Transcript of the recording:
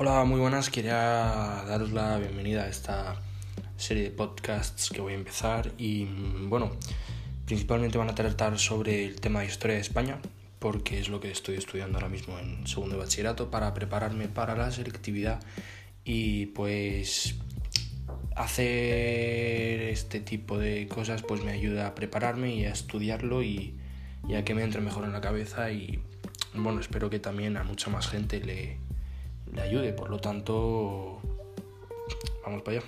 Hola, muy buenas. Quería daros la bienvenida a esta serie de podcasts que voy a empezar y bueno, principalmente van a tratar sobre el tema de historia de España porque es lo que estoy estudiando ahora mismo en segundo bachillerato para prepararme para la selectividad y pues hacer este tipo de cosas pues me ayuda a prepararme y a estudiarlo y, y a que me entre mejor en la cabeza y bueno, espero que también a mucha más gente le le ayude. Por lo tanto, vamos para allá.